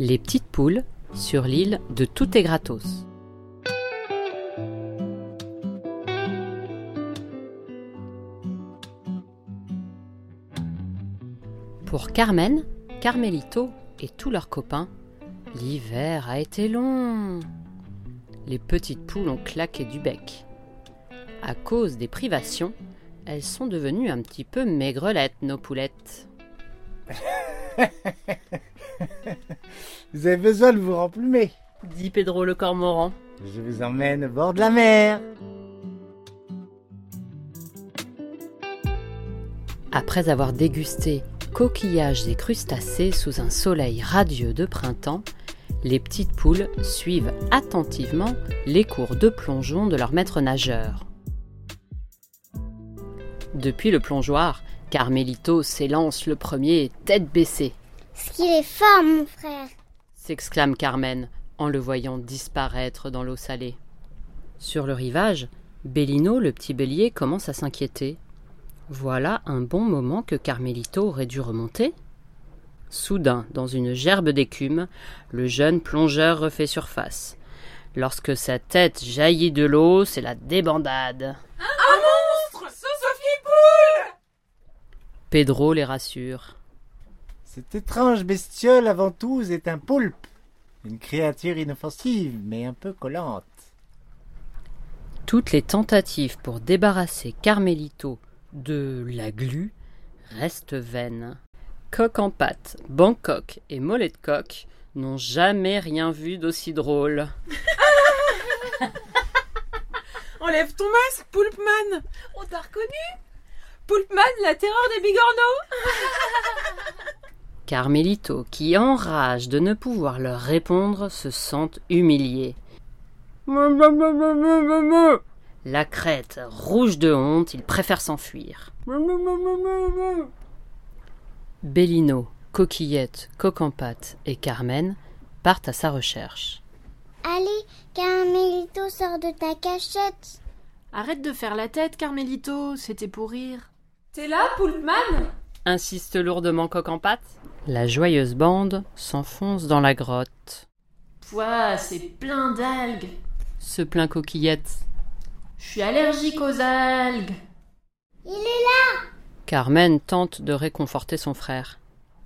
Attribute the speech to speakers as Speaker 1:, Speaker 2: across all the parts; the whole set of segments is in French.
Speaker 1: Les petites poules sur l'île de Tout est gratos. Pour Carmen, Carmelito et tous leurs copains, l'hiver a été long. Les petites poules ont claqué du bec. À cause des privations, elles sont devenues un petit peu maigrelettes, nos poulettes.
Speaker 2: vous avez besoin de vous remplumer,
Speaker 1: dit Pedro le cormoran.
Speaker 2: Je vous emmène au bord de la mer.
Speaker 1: Après avoir dégusté coquillages et crustacés sous un soleil radieux de printemps, les petites poules suivent attentivement les cours de plongeon de leur maître nageur. Depuis le plongeoir, Carmelito s'élance le premier, tête baissée.
Speaker 3: Ce qu'il est fort, mon frère
Speaker 1: s'exclame Carmen en le voyant disparaître dans l'eau salée. Sur le rivage, Bellino, le petit bélier, commence à s'inquiéter. Voilà un bon moment que Carmelito aurait dû remonter. Soudain, dans une gerbe d'écume, le jeune plongeur refait surface. Lorsque sa tête jaillit de l'eau, c'est la débandade.
Speaker 4: Un monstre Sophie Poule
Speaker 1: Pedro les rassure.
Speaker 2: Cette étrange bestiole avant tout est un poulpe, une créature inoffensive mais un peu collante.
Speaker 1: Toutes les tentatives pour débarrasser Carmelito de la glu restent vaines. Coq en pâte, Bangkok et mollet de coq n'ont jamais rien vu d'aussi drôle.
Speaker 4: Enlève ton masque, Poulpman On t'a reconnu? Poulpman, la terreur des bigorneaux
Speaker 1: Carmelito, qui enrage de ne pouvoir leur répondre, se sent humilié. La crête, rouge de honte, il préfère s'enfuir. Bellino, Coquillette, Coq en pâte et Carmen partent à sa recherche.
Speaker 3: Allez, Carmelito, sors de ta cachette.
Speaker 5: Arrête de faire la tête, Carmelito, c'était pour rire.
Speaker 4: T'es là, Poulpman
Speaker 1: insiste lourdement Coq en pâte. La joyeuse bande s'enfonce dans la grotte.
Speaker 5: Pouah, c'est plein d'algues
Speaker 1: se plaint Coquillette.
Speaker 5: Je suis allergique aux algues.
Speaker 3: Il est là
Speaker 1: Carmen tente de réconforter son frère.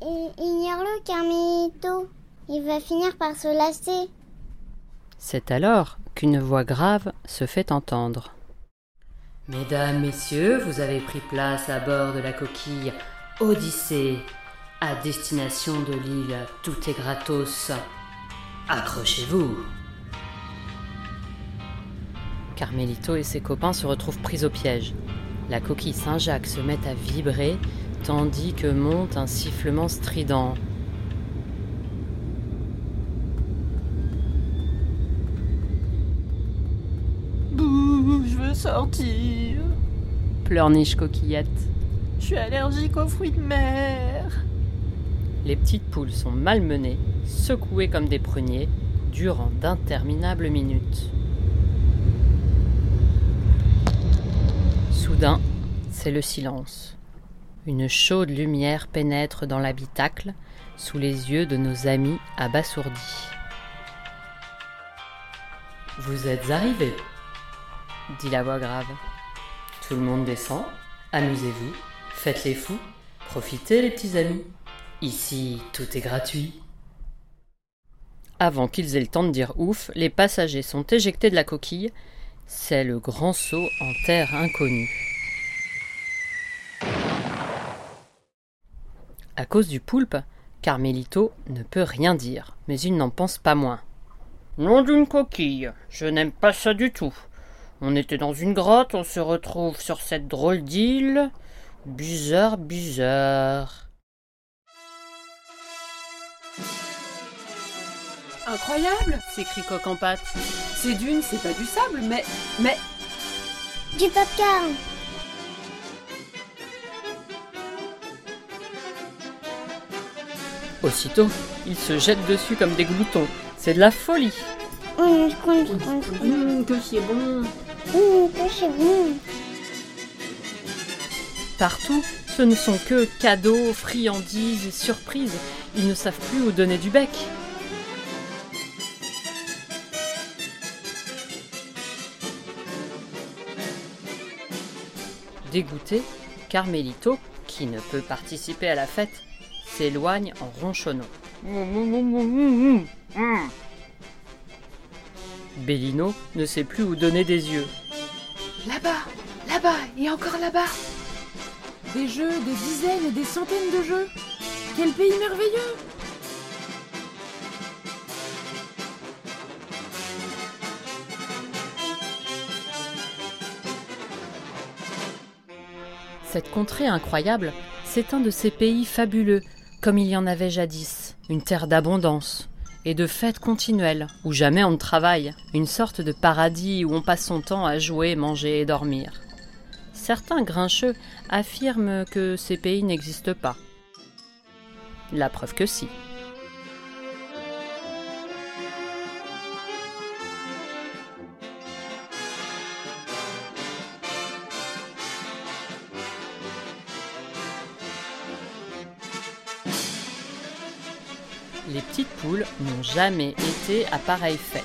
Speaker 3: Ignore-le, Carmelito. Il va finir par se lasser.
Speaker 1: C'est alors qu'une voix grave se fait entendre. Mesdames, Messieurs, vous avez pris place à bord de la coquille Odyssée, à destination de l'île Tout est gratos. Accrochez-vous. Carmelito et ses copains se retrouvent pris au piège. La coquille Saint-Jacques se met à vibrer tandis que monte un sifflement strident.
Speaker 5: Bouh, je veux sortir.
Speaker 1: Pleurniche coquillette.
Speaker 5: Je suis allergique aux fruits de mer.
Speaker 1: Les petites poules sont malmenées, secouées comme des pruniers, durant d'interminables minutes. Soudain, c'est le silence. Une chaude lumière pénètre dans l'habitacle, sous les yeux de nos amis abasourdis. Vous êtes arrivés, dit la voix grave. Tout le monde descend, amusez-vous, faites les fous, profitez les petits amis. Ici, tout est gratuit. Avant qu'ils aient le temps de dire ouf, les passagers sont éjectés de la coquille. C'est le grand saut en terre inconnue. À cause du poulpe, Carmelito ne peut rien dire, mais il n'en pense pas moins. Nom d'une coquille, je n'aime pas ça du tout. On était dans une grotte, on se retrouve sur cette drôle d'île. Bizarre, bizarre.
Speaker 4: Incroyable
Speaker 1: s'écrie Coq en pâte.
Speaker 4: Ces dunes, c'est pas du sable, mais. mais.
Speaker 3: Du popcorn
Speaker 1: Aussitôt, ils se jettent dessus comme des gloutons. C'est de la folie.
Speaker 3: Hum,
Speaker 5: Hum, que c'est bon.
Speaker 3: hum, que c'est bon.
Speaker 1: Partout, ce ne sont que cadeaux, friandises et surprises. Ils ne savent plus où donner du bec. Dégoûté, Carmelito, qui ne peut participer à la fête, s'éloigne en ronchonnant. Bellino ne sait plus où donner des yeux.
Speaker 5: Là-bas, là-bas et encore là-bas. Des jeux, des dizaines et des centaines de jeux. Quel pays merveilleux
Speaker 1: Cette contrée incroyable, c'est un de ces pays fabuleux, comme il y en avait jadis, une terre d'abondance et de fêtes continuelles, où jamais on ne travaille, une sorte de paradis où on passe son temps à jouer, manger et dormir. Certains grincheux affirment que ces pays n'existent pas. La preuve que si. N'ont jamais été à pareille fête.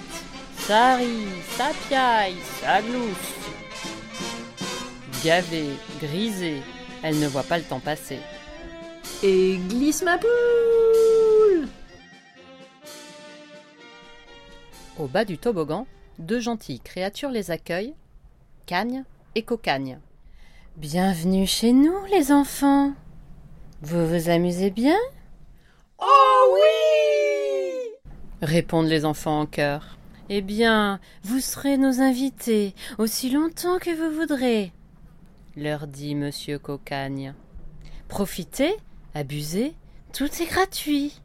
Speaker 1: Ça rit, ça piaille, ça glousse. Gavées, grisées, elles ne voient pas le temps passer.
Speaker 5: Et glisse ma poule
Speaker 1: Au bas du toboggan, deux gentilles créatures les accueillent, Cagne et Cocagne. Bienvenue chez nous, les enfants. Vous vous amusez bien?
Speaker 4: Oh oui
Speaker 1: répondent les enfants en chœur. Eh bien, vous serez nos invités aussi longtemps que vous voudrez, leur dit monsieur Cocagne. Profitez, abusez, tout est gratuit.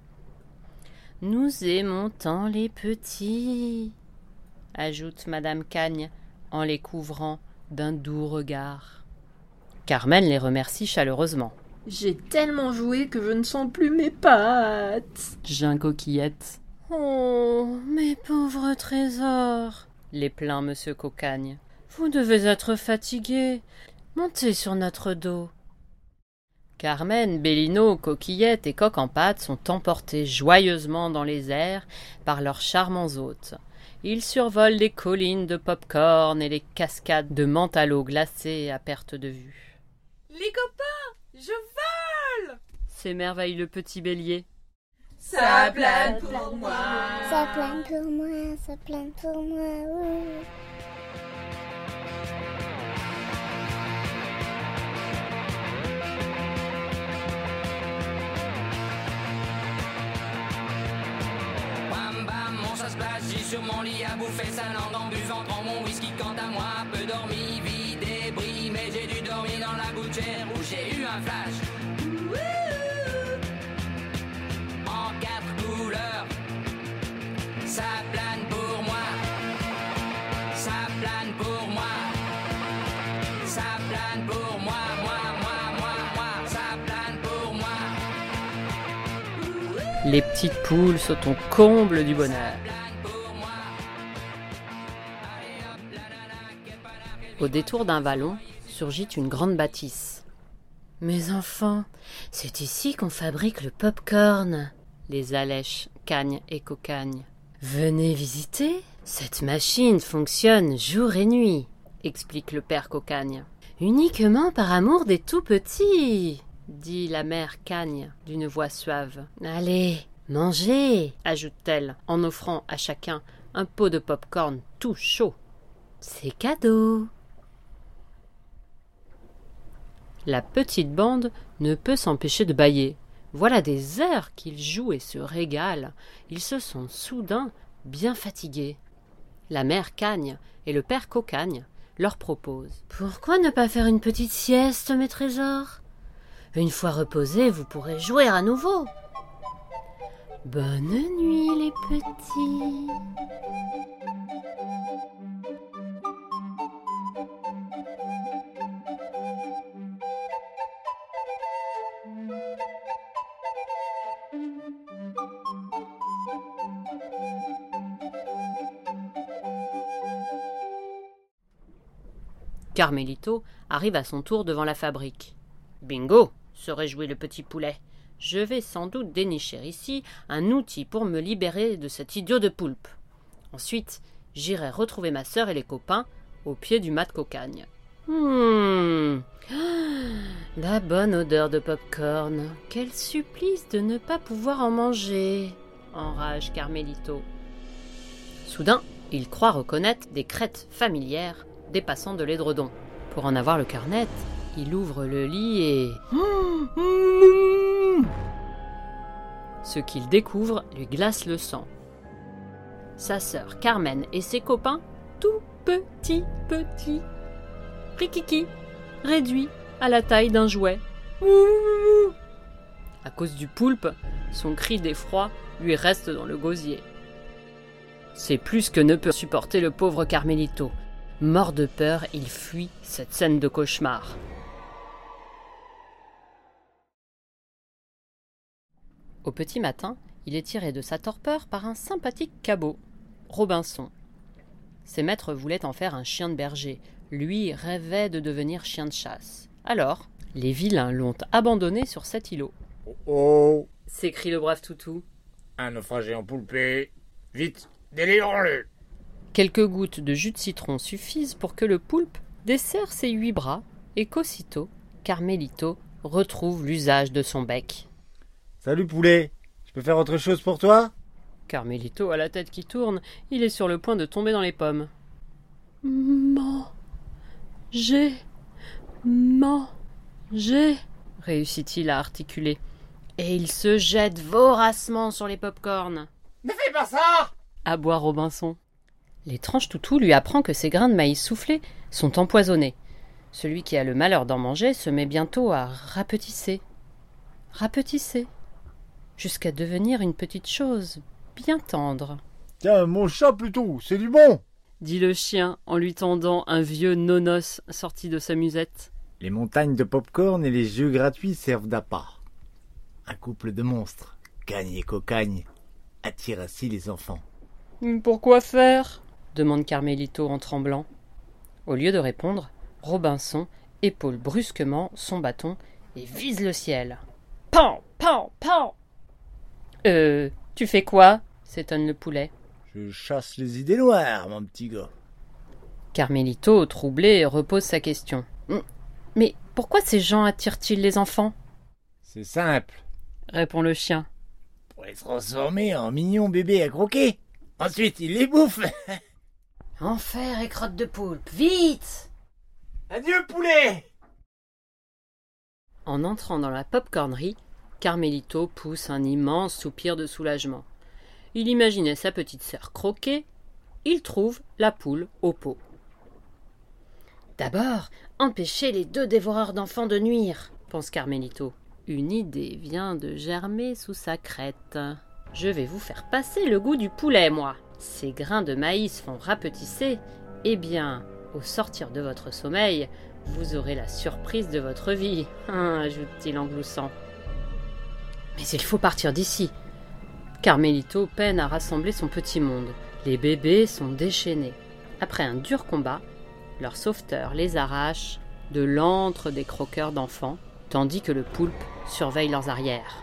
Speaker 1: Nous aimons tant les petits, ajoute madame Cagne en les couvrant d'un doux regard. Carmen les remercie chaleureusement.
Speaker 5: J'ai tellement joué que je ne sens plus mes pattes.
Speaker 1: Jean Coquillette. Oh, mes pauvres trésors, les plaint monsieur Cocagne. Vous devez être fatigués. Montez sur notre dos. Carmen, Bellino, Coquillette et Coq en pâte sont emportés joyeusement dans les airs par leurs charmants hôtes. Ils survolent les collines de pop-corn et les cascades de l'eau glacée à perte de vue.
Speaker 4: Les copains, je vole
Speaker 1: S'émerveille le petit bélier.
Speaker 4: Ça plane pour moi
Speaker 3: Ça plane pour moi, ça plane pour moi. ouh.
Speaker 6: Sur mon lit à bouffer sa langue en buvant, prends mon whisky quant à moi, peu dormi, vie débris, mais j'ai dû dormir dans la gouttière où j'ai eu un flash. Plane pour moi, moi, moi, moi, moi, ça plane pour moi.
Speaker 1: Les petites poules sont au comble du bonheur. Au détour d'un vallon surgit une grande bâtisse. Mes enfants, c'est ici qu'on fabrique le pop-corn. Les allèches, cagne et cocagne. Venez visiter. Cette machine fonctionne jour et nuit, explique le père cocagne. Uniquement par amour des tout petits, dit la mère cagne d'une voix suave. Allez, mangez, ajoute-t-elle en offrant à chacun un pot de pop-corn tout chaud. C'est cadeau. La petite bande ne peut s'empêcher de bâiller. Voilà des heures qu'ils jouent et se régalent. Ils se sentent soudain bien fatigués. La mère Cagne et le père Cocagne leur proposent. Pourquoi ne pas faire une petite sieste, mes trésors? Une fois reposés, vous pourrez jouer à nouveau. Bonne nuit, les petits. Carmelito arrive à son tour devant la fabrique. Bingo se réjouit le petit poulet. Je vais sans doute dénicher ici un outil pour me libérer de cet idiot de poulpe. Ensuite, j'irai retrouver ma sœur et les copains au pied du mat de cocagne. Hmm. La bonne odeur de popcorn. Quel supplice de ne pas pouvoir en manger. Enrage Carmelito. Soudain, il croit reconnaître des crêtes familières dépassant de l'édredon. Pour en avoir le carnet, il ouvre le lit et... Ce qu'il découvre lui glace le sang. Sa sœur Carmen et ses copains, tout petits, petits. Rikiki, réduit à la taille d'un jouet. À cause du poulpe, son cri d'effroi lui reste dans le gosier. C'est plus que ne peut supporter le pauvre Carmelito. Mort de peur, il fuit cette scène de cauchemar. Au petit matin, il est tiré de sa torpeur par un sympathique cabot, Robinson. Ses maîtres voulaient en faire un chien de berger. Lui rêvait de devenir chien de chasse. Alors, les vilains l'ont abandonné sur cet îlot.
Speaker 2: Oh, oh
Speaker 1: s'écrie le brave toutou.
Speaker 2: Un naufragé en poulpé Vite, délivrons-le
Speaker 1: Quelques gouttes de jus de citron suffisent pour que le poulpe desserre ses huit bras et qu'aussitôt, Carmelito retrouve l'usage de son bec.
Speaker 2: Salut poulet, je peux faire autre chose pour toi?
Speaker 1: Carmelito a la tête qui tourne, il est sur le point de tomber dans les pommes. Manger, manger, réussit-il à articuler. Et il se jette voracement sur les pop-corns.
Speaker 2: Ne fais pas ça
Speaker 1: aboie Robinson. L'étrange toutou lui apprend que ces grains de maïs soufflés sont empoisonnés. Celui qui a le malheur d'en manger se met bientôt à rapetisser. Rapetisser. Jusqu'à devenir une petite chose bien tendre.
Speaker 2: Tiens, mon chat plutôt, c'est du bon
Speaker 1: dit le chien en lui tendant un vieux nonos sorti de sa musette.
Speaker 2: Les montagnes de pop-corn et les jeux gratuits servent d'appât. Un couple de monstres, gagne et cocagne, attire ainsi les enfants.
Speaker 1: Pourquoi faire? Demande Carmelito en tremblant. Au lieu de répondre, Robinson épaule brusquement son bâton et vise le ciel. Pan, pan, pan Euh, tu fais quoi? s'étonne le poulet.
Speaker 2: Je chasse les idées noires, mon petit gars.
Speaker 1: Carmelito, troublé, repose sa question. Hum, mais pourquoi ces gens attirent-ils les enfants?
Speaker 2: C'est simple,
Speaker 1: répond le chien.
Speaker 2: Pour les transformer en mignons bébés à croquer. Ensuite, ils les bouffent.
Speaker 1: Enfer et crotte de poulpe, vite
Speaker 2: Adieu, poulet
Speaker 1: En entrant dans la popcornerie, Carmelito pousse un immense soupir de soulagement. Il imaginait sa petite sœur croquer. Il trouve la poule au pot. D'abord, empêcher les deux dévoreurs d'enfants de nuire, pense Carmelito. Une idée vient de germer sous sa crête. Je vais vous faire passer le goût du poulet, moi. Ces grains de maïs font rapetisser. Eh bien, au sortir de votre sommeil, vous aurez la surprise de votre vie, ajoute-t-il en gloussant. Mais il faut partir d'ici. Carmelito peine à rassembler son petit monde. Les bébés sont déchaînés. Après un dur combat, leur sauveteur les arrache de l'antre des croqueurs d'enfants, tandis que le poulpe surveille leurs arrières.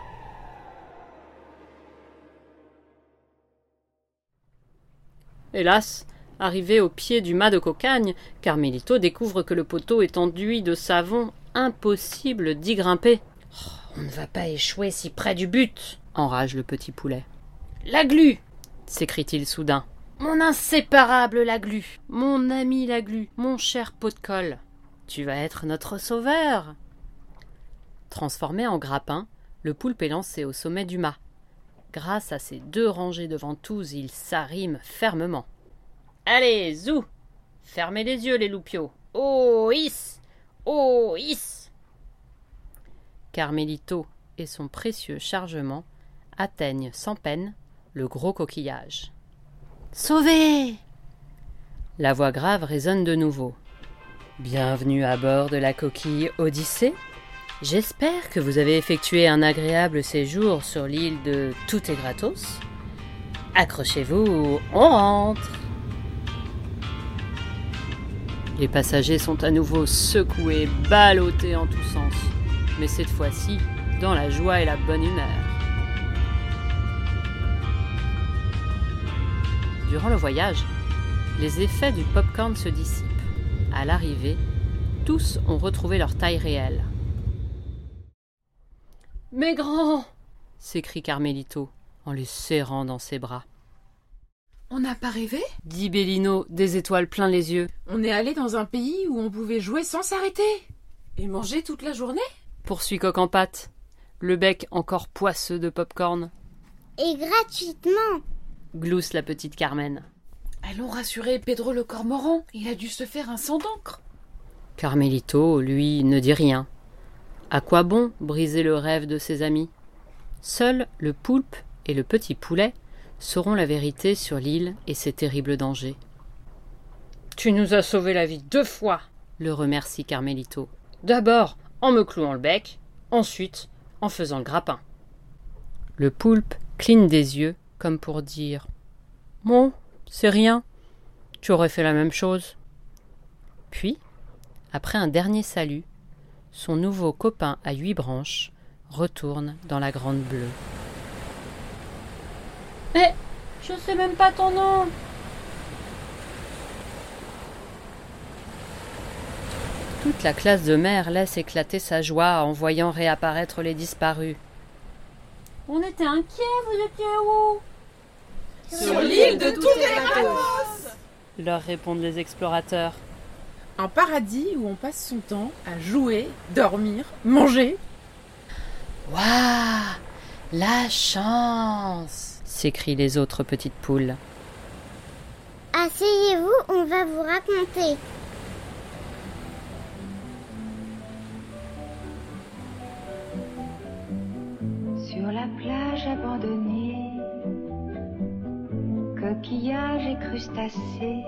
Speaker 1: Hélas, arrivé au pied du mât de cocagne, Carmelito découvre que le poteau est enduit de savon, impossible d'y grimper. Oh, on ne va pas échouer si près du but, enrage le petit poulet. La glu s'écrie-t-il soudain. Mon inséparable Laglu, mon ami Laglu, mon cher pot de colle, tu vas être notre sauveur. Transformé en grappin, le poulpe est lancé au sommet du mât. Grâce à ses deux rangées de ventouses, il s'arrime fermement. Allez, zou Fermez les yeux, les loupiaux Oh, is Oh, is Carmelito et son précieux chargement atteignent sans peine le gros coquillage. Sauvé La voix grave résonne de nouveau. Bienvenue à bord de la coquille Odyssée. J'espère que vous avez effectué un agréable séjour sur l'île de Tout est gratos. Accrochez-vous, on rentre. Les passagers sont à nouveau secoués, ballottés en tous sens, mais cette fois-ci dans la joie et la bonne humeur. Durant le voyage, les effets du popcorn se dissipent. À l'arrivée, Tous ont retrouvé leur taille réelle. Mais grand s'écrie Carmelito en les serrant dans ses bras.
Speaker 5: On n'a pas rêvé?
Speaker 1: Dit Bellino, des étoiles plein les yeux.
Speaker 5: On est allé dans un pays où on pouvait jouer sans s'arrêter. Et manger toute la journée?
Speaker 1: Poursuit Coq en pâte, le bec encore poisseux de popcorn.
Speaker 3: Et gratuitement.
Speaker 1: Glousse la petite Carmen.
Speaker 5: Allons rassurer Pedro le cormoran. Il a dû se faire un sang d'encre.
Speaker 1: Carmelito, lui, ne dit rien. À quoi bon briser le rêve de ses amis? Seuls le poulpe et le petit poulet sauront la vérité sur l'île et ses terribles dangers. Tu nous as sauvé la vie deux fois, le remercie Carmelito. D'abord en me clouant le bec, ensuite en faisant le grappin. Le poulpe cligne des yeux comme pour dire Bon, c'est rien, tu aurais fait la même chose. Puis, après un dernier salut, son nouveau copain à huit branches retourne dans la grande bleue. Mais je sais même pas ton nom. Toute la classe de mère laisse éclater sa joie en voyant réapparaître les disparus. On était inquiets, vous étiez où?
Speaker 4: Sur l'île de tous les gratos
Speaker 1: leur répondent les explorateurs.
Speaker 5: Un paradis où on passe son temps à jouer, dormir, manger.
Speaker 1: Waouh La chance s'écrient les autres petites poules.
Speaker 3: Asseyez-vous, on va vous raconter.
Speaker 7: Sur la plage abandonnée, coquillages et crustacés,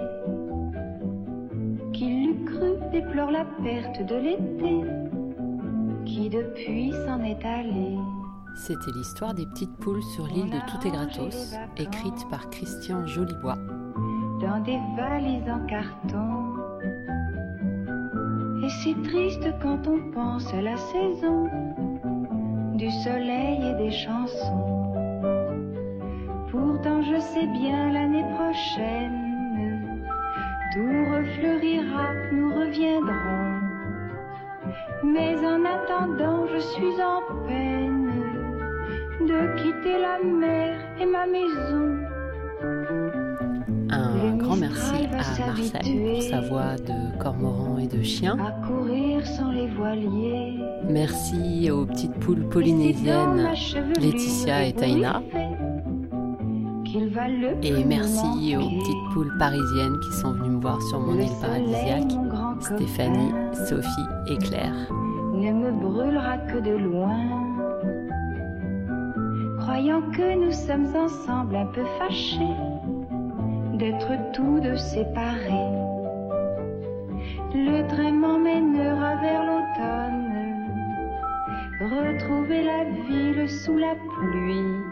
Speaker 7: qui l'eût cru déplore la perte de l'été, qui depuis s'en est allé.
Speaker 1: C'était l'histoire des petites poules sur l'île de Tout est gratos, écrite par Christian Jolibois.
Speaker 7: dans des valises en carton. Et c'est triste quand on pense à la saison du soleil et des chansons. Pourtant je sais bien l'année prochaine, tout refleurira, nous reviendrons. Mais en attendant, je suis en peine de quitter la mer et ma maison.
Speaker 1: Un grand merci à Marcel pour sa voix de cormoran et de chien.
Speaker 7: À courir sans les voiliers.
Speaker 1: Merci aux petites poules polynésiennes Laetitia et Taina. Et merci aux petites poules parisiennes qui sont venues me voir sur mon île paradisiaque. Stéphanie, Sophie et Claire.
Speaker 7: Ne me brûlera que de loin. Croyant que nous sommes ensemble un peu fâchés d'être tous deux séparés. Le train m'emmènera vers l'automne, retrouver la ville sous la pluie.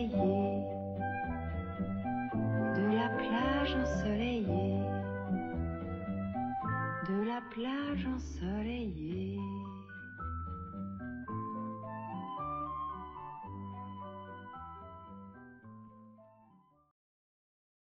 Speaker 7: plage ensoleillée.